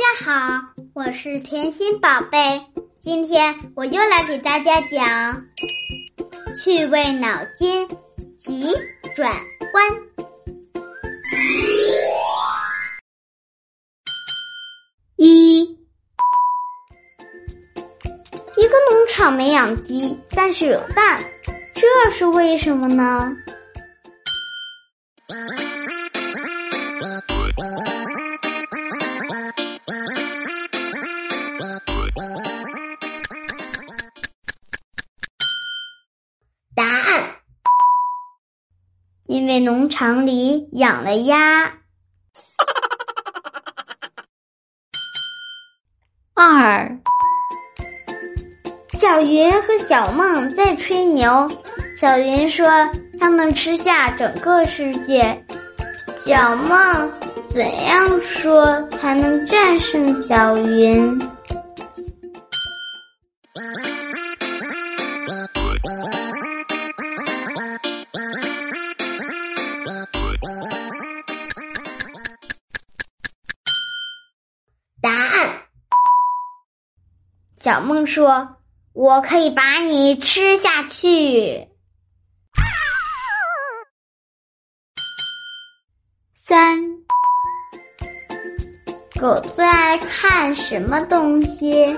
大家好，我是甜心宝贝。今天我又来给大家讲趣味脑筋急转弯。一，一个农场没养鸡，但是有蛋，这是为什么呢？为农场里养了鸭。二，小云和小梦在吹牛。小云说他能吃下整个世界。小梦怎样说才能战胜小云？小梦说：“我可以把你吃下去。”三，狗最爱看什么东西？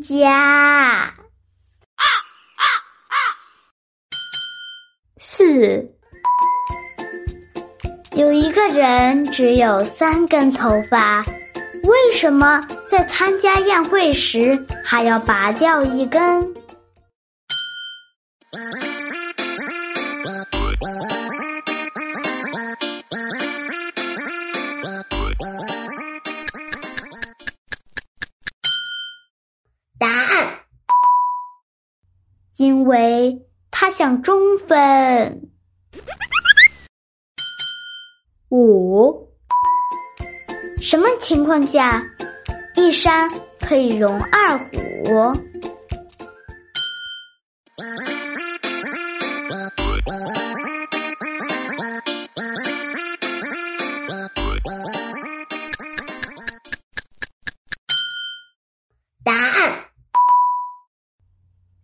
看家。四，有一个人只有三根头发，为什么在参加宴会时还要拔掉一根？因为他想中分。五，什么情况下一山可以容二虎？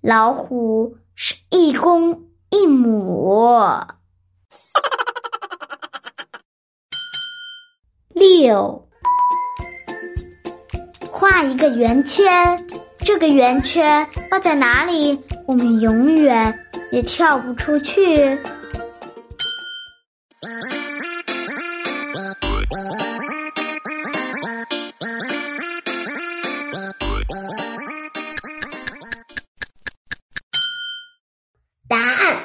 老虎是一公一母。六，画一个圆圈，这个圆圈放在哪里，我们永远也跳不出去。答案，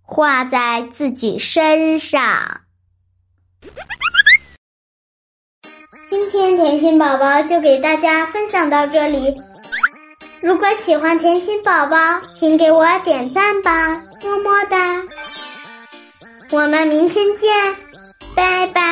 画在自己身上。今天甜心宝宝就给大家分享到这里。如果喜欢甜心宝宝，请给我点赞吧，么么哒！我们明天见，拜拜。